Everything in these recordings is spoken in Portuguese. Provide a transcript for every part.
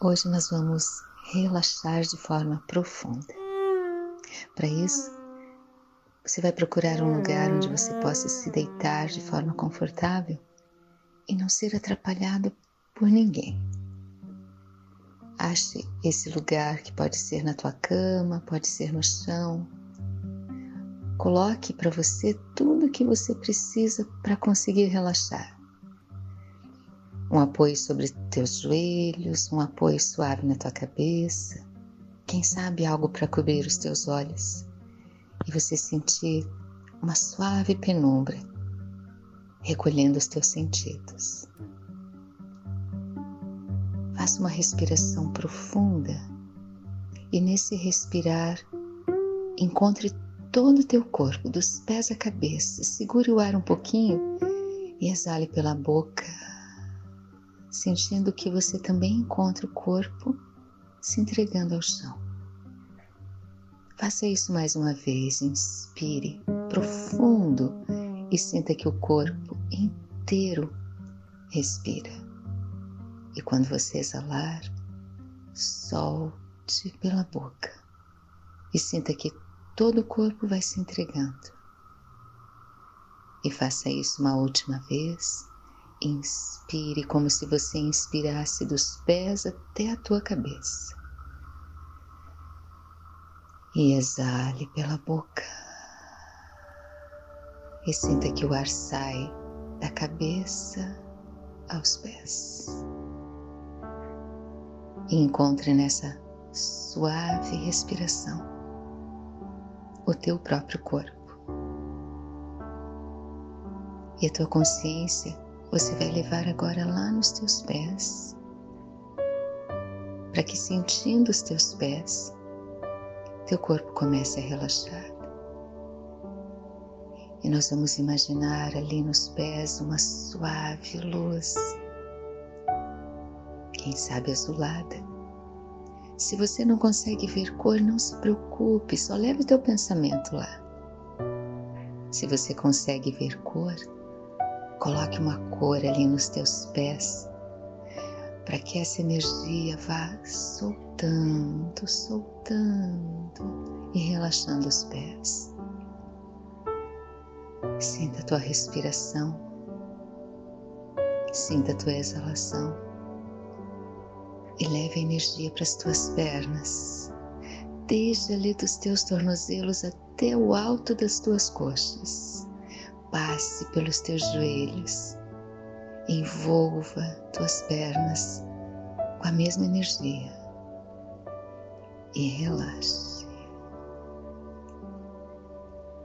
Hoje nós vamos relaxar de forma profunda. Para isso, você vai procurar um lugar onde você possa se deitar de forma confortável e não ser atrapalhado por ninguém. Ache esse lugar que pode ser na tua cama, pode ser no chão. Coloque para você tudo o que você precisa para conseguir relaxar um apoio sobre teus joelhos, um apoio suave na tua cabeça, quem sabe algo para cobrir os teus olhos e você sentir uma suave penumbra recolhendo os teus sentidos. Faça uma respiração profunda e nesse respirar encontre todo o teu corpo, dos pés à cabeça. Segure o ar um pouquinho e exale pela boca sentindo que você também encontra o corpo se entregando ao chão. Faça isso mais uma vez. Inspire profundo e sinta que o corpo inteiro respira. E quando você exalar, solte pela boca e sinta que todo o corpo vai se entregando. E faça isso uma última vez Inspire como se você inspirasse dos pés até a tua cabeça. E exale pela boca. E sinta que o ar sai da cabeça aos pés. E encontre nessa suave respiração o teu próprio corpo. E a tua consciência você vai levar agora lá nos teus pés, para que sentindo os teus pés, teu corpo comece a relaxar. E nós vamos imaginar ali nos pés uma suave luz, quem sabe azulada. Se você não consegue ver cor, não se preocupe, só leve teu pensamento lá. Se você consegue ver cor, Coloque uma cor ali nos teus pés, para que essa energia vá soltando, soltando e relaxando os pés. Sinta a tua respiração, sinta a tua exalação. E leve a energia para as tuas pernas, desde ali dos teus tornozelos até o alto das tuas coxas passe pelos teus joelhos, envolva tuas pernas com a mesma energia. E relaxe.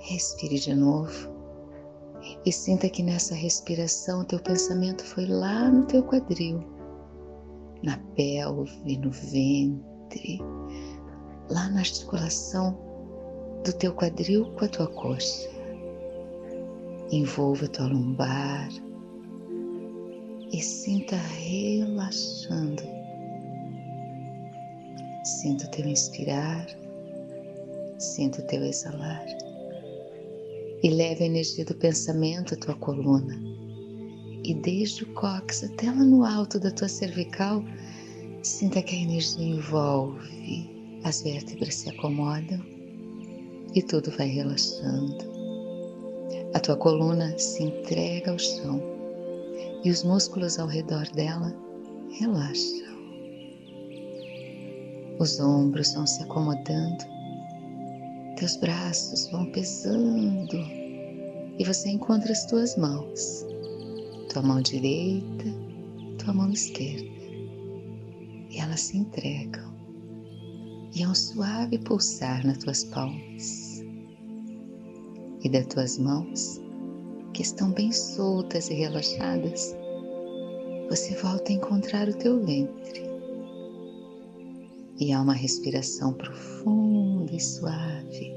Respire de novo. E sinta que nessa respiração teu pensamento foi lá no teu quadril, na pelve, no ventre, lá na articulação do teu quadril com a tua coxa envolva tua lombar e sinta relaxando. Sinta o teu inspirar, sinta o teu exalar e leve a energia do pensamento à tua coluna. E desde o cóccix até lá no alto da tua cervical, sinta que a energia envolve, as vértebras se acomodam e tudo vai relaxando. A tua coluna se entrega ao chão e os músculos ao redor dela relaxam. Os ombros vão se acomodando, teus braços vão pesando e você encontra as tuas mãos, tua mão direita, tua mão esquerda, e elas se entregam. E é um suave pulsar nas tuas palmas e das tuas mãos, que estão bem soltas e relaxadas, você volta a encontrar o teu ventre. E há uma respiração profunda e suave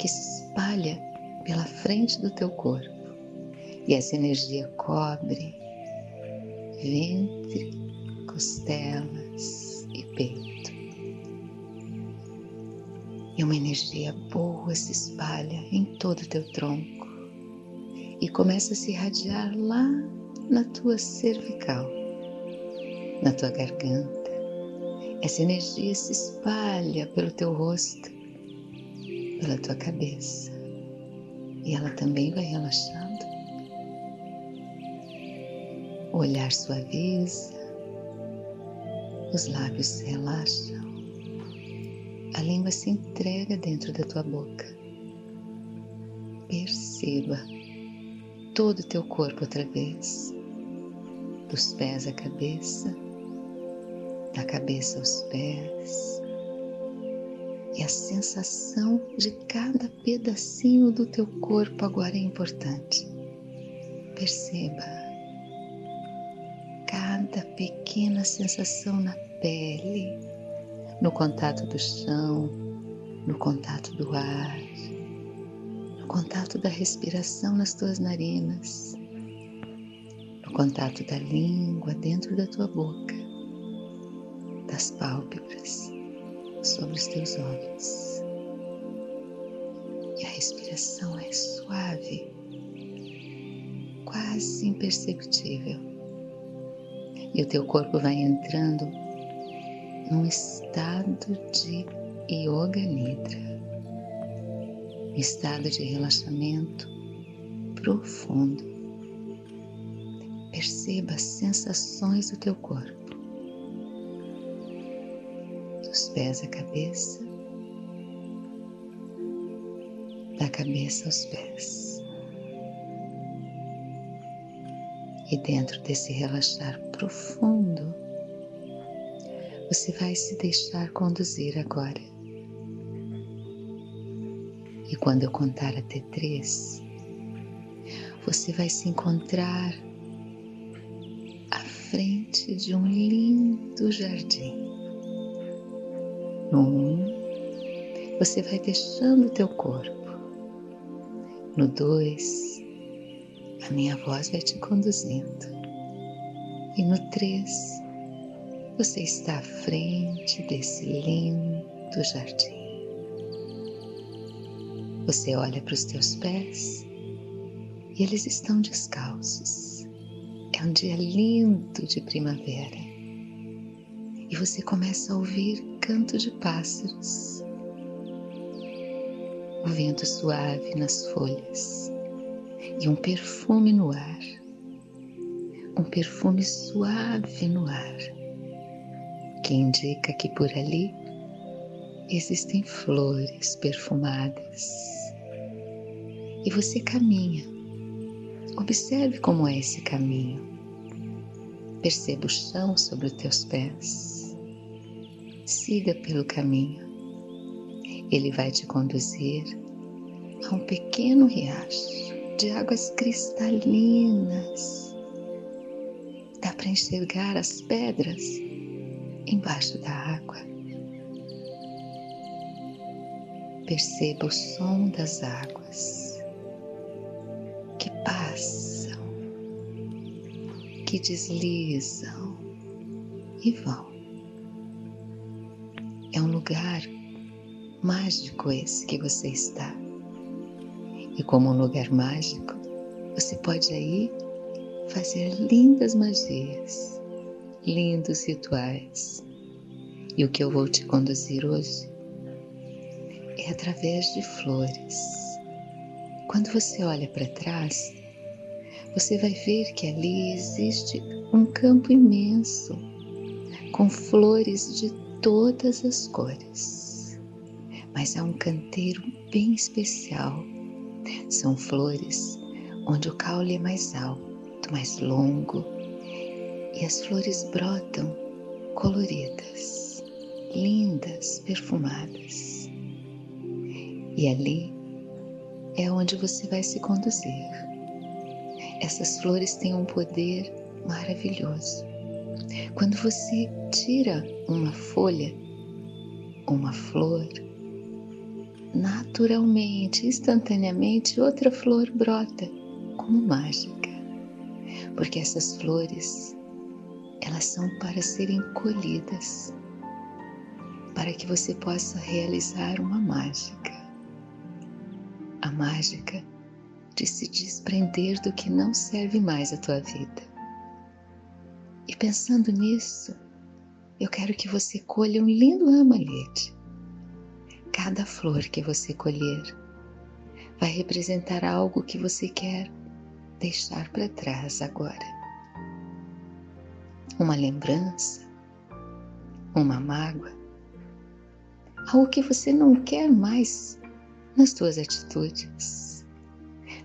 que se espalha pela frente do teu corpo. E essa energia cobre ventre, costelas e peito e uma energia boa se espalha em todo o teu tronco. E começa a se irradiar lá na tua cervical, na tua garganta, Essa energia se espalha pelo teu rosto, pela tua cabeça, e ela também vai relaxando. O olhar suaviza, os lábios se relaxam, a língua se entrega dentro da tua boca. Perceba todo o teu corpo outra vez, dos pés à cabeça, da cabeça aos pés, e a sensação de cada pedacinho do teu corpo agora é importante. Perceba cada pequena sensação na pele, no contato do chão, no contato do ar, no contato da respiração nas tuas narinas, no contato da língua dentro da tua boca, das pálpebras sobre os teus olhos. E a respiração é suave, quase imperceptível. E o teu corpo vai entrando num estado de Yoga Nidra, estado de relaxamento profundo. Perceba as sensações do teu corpo, dos pés à cabeça, da cabeça aos pés. E dentro desse relaxar profundo, você vai se deixar conduzir agora. E quando eu contar até três, você vai se encontrar à frente de um lindo jardim. No um, você vai deixando o teu corpo. No dois, a minha voz vai te conduzindo. E no três, você está à frente desse lindo jardim. Você olha para os teus pés e eles estão descalços. É um dia lindo de primavera e você começa a ouvir canto de pássaros, o vento suave nas folhas e um perfume no ar, um perfume suave no ar que indica que por ali existem flores perfumadas. E você caminha. Observe como é esse caminho. Perceba o chão sobre os teus pés. Siga pelo caminho. Ele vai te conduzir a um pequeno riacho de águas cristalinas. Dá para enxergar as pedras embaixo da água. Perceba o som das águas que passam, que deslizam e vão. É um lugar mágico esse que você está. E como um lugar mágico, você pode aí fazer lindas magias lindos rituais. E o que eu vou te conduzir hoje é através de flores. Quando você olha para trás, você vai ver que ali existe um campo imenso com flores de todas as cores. Mas há um canteiro bem especial. São flores onde o caule é mais alto, mais longo, e as flores brotam coloridas, lindas, perfumadas. E ali é onde você vai se conduzir. Essas flores têm um poder maravilhoso. Quando você tira uma folha, uma flor, naturalmente, instantaneamente, outra flor brota como mágica. Porque essas flores elas são para serem colhidas, para que você possa realizar uma mágica. A mágica de se desprender do que não serve mais à tua vida. E pensando nisso, eu quero que você colha um lindo ramalhete. Cada flor que você colher vai representar algo que você quer deixar para trás agora. Uma lembrança, uma mágoa, algo que você não quer mais nas suas atitudes.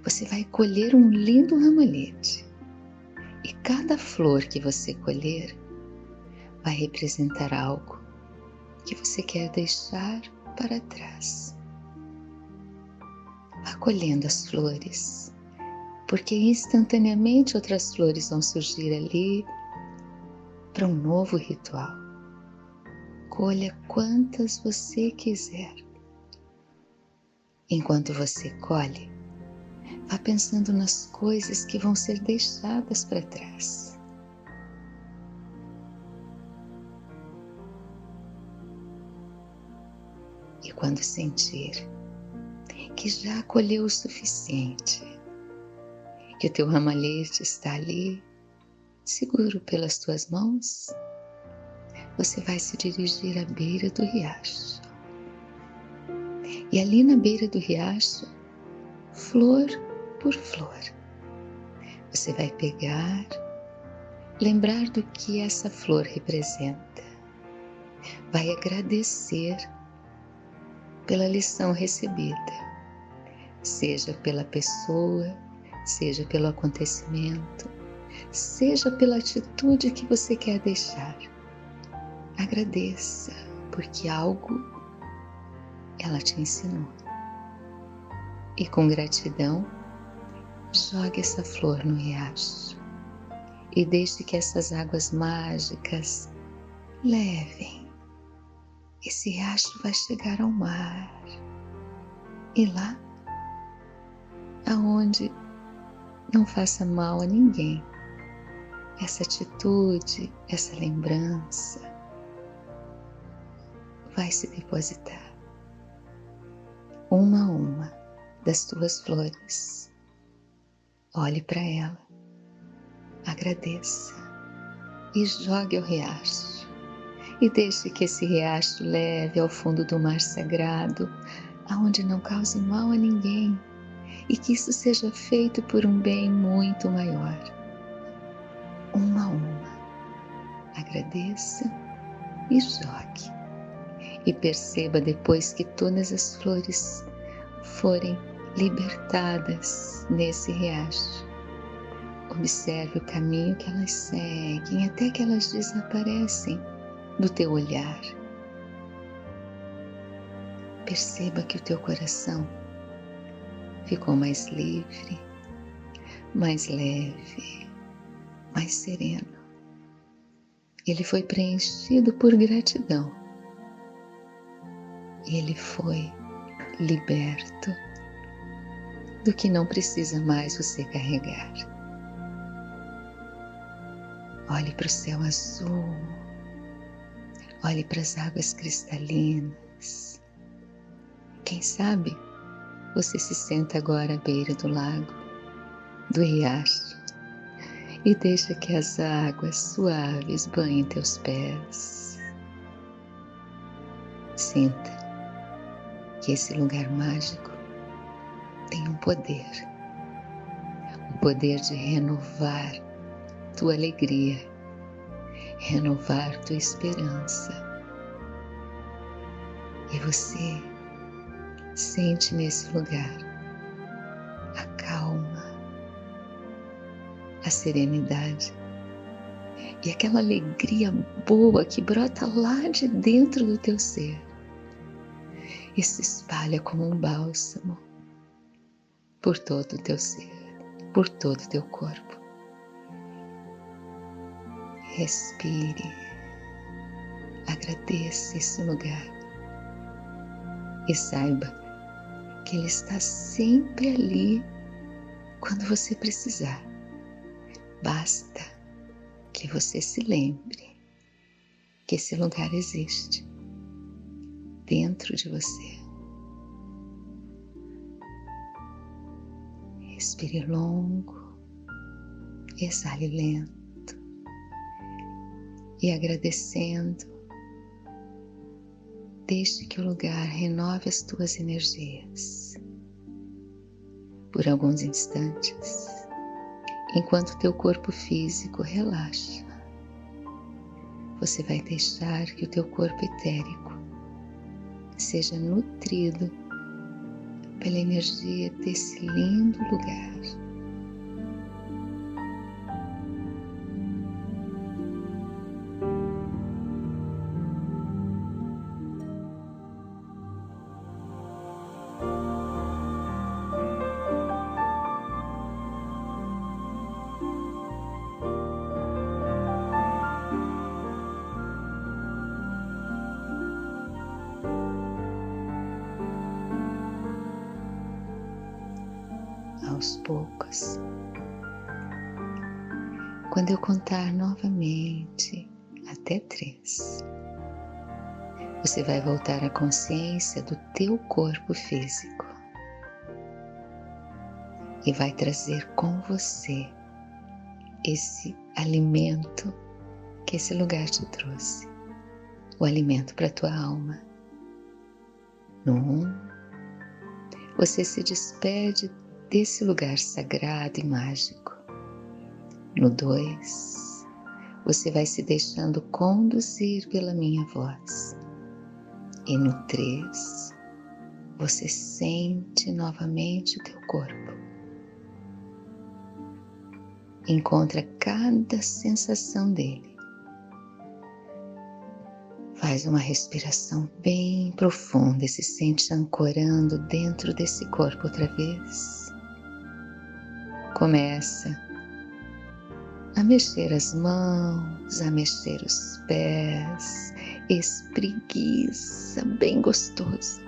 Você vai colher um lindo ramalhete e cada flor que você colher vai representar algo que você quer deixar para trás. Vá colhendo as flores, porque instantaneamente outras flores vão surgir ali para um novo ritual. Colha quantas você quiser. Enquanto você colhe, vá pensando nas coisas que vão ser deixadas para trás E quando sentir que já colheu o suficiente, que o teu ramalhete está ali, seguro pelas tuas mãos, você vai se dirigir à beira do riacho. E ali na beira do riacho, flor por flor, você vai pegar, lembrar do que essa flor representa, vai agradecer pela lição recebida, seja pela pessoa, seja pelo acontecimento, seja pela atitude que você quer deixar. Agradeça, porque algo ela te ensinou. E com gratidão, jogue essa flor no riacho e deixe que essas águas mágicas levem esse riacho vai chegar ao mar. E lá, aonde não faça mal a ninguém, essa atitude, essa lembrança vai se depositar uma a uma das tuas flores. Olhe para ela, agradeça e jogue ao riacho e deixe que esse riacho leve ao fundo do mar sagrado, aonde não cause mal a ninguém, e que isso seja feito por um bem muito maior. Uma a uma, agradeça e jogue. E perceba depois que todas as flores forem libertadas nesse riacho. Observe o caminho que elas seguem até que elas desaparecem do teu olhar. Perceba que o teu coração ficou mais livre, mais leve, mais sereno. Ele foi preenchido por gratidão. Ele foi liberto do que não precisa mais você carregar. Olhe para o céu azul Olhe para as águas cristalinas. Quem sabe você se senta agora à beira do lago, do riacho, e deixa que as águas suaves banhem teus pés. Sinta que esse lugar mágico tem um poder, o poder de renovar tua alegria renovar tua esperança. E você sente nesse lugar serenidade e aquela alegria boa que brota lá de dentro do teu ser e se espalha como um bálsamo por todo o teu ser, por todo o teu corpo. Respire, agradeça esse lugar e saiba que Ele está sempre ali quando você precisar. Basta que você se lembre que esse lugar existe dentro de você. Respire longo, exale lento e agradecendo, deixe que o lugar renove as tuas energias por alguns instantes, enquanto teu corpo físico relaxa. Você vai deixar que o teu corpo etérico seja nutrido pela energia desse lindo lugar. Aos poucos. Quando eu contar novamente até três, você vai voltar à consciência do teu corpo físico e vai trazer com você esse alimento que esse lugar te trouxe, o alimento para tua alma. No um, você se despede desse lugar sagrado e mágico. No 2, você vai se deixando conduzir pela minha voz. E no 3, você sente novamente o teu corpo. Encontra cada sensação dele. Faz uma respiração bem profunda e se sente ancorando dentro desse corpo outra vez começa a mexer as mãos, a mexer os pés, espreguiça bem gostoso.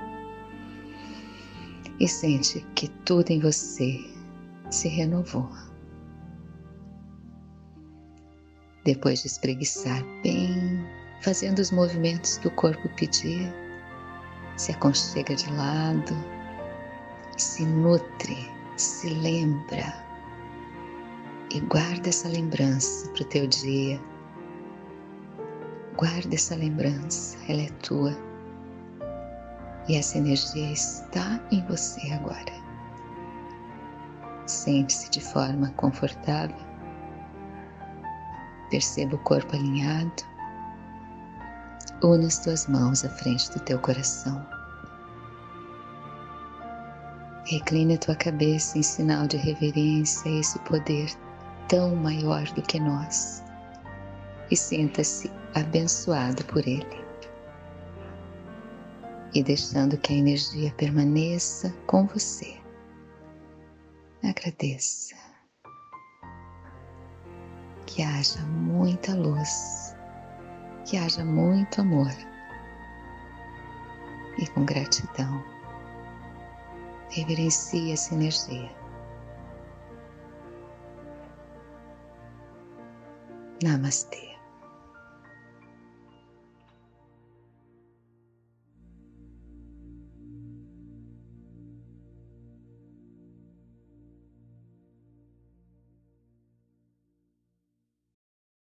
E sente que tudo em você se renovou. Depois de espreguiçar bem, fazendo os movimentos do corpo pedir, se aconchega de lado, se nutre, se lembra e guarda essa lembrança para o teu dia. Guarda essa lembrança, ela é tua. E essa energia está em você agora. Sente-se de forma confortável. Perceba o corpo alinhado. Una as tuas mãos à frente do teu coração. Recline a tua cabeça em sinal de reverência a esse poder tão maior do que nós e sinta-se abençoado por Ele. E deixando que a energia permaneça com você. Agradeça. Que haja muita luz, que haja muito amor. E com gratidão, reverencie essa energia Namaste.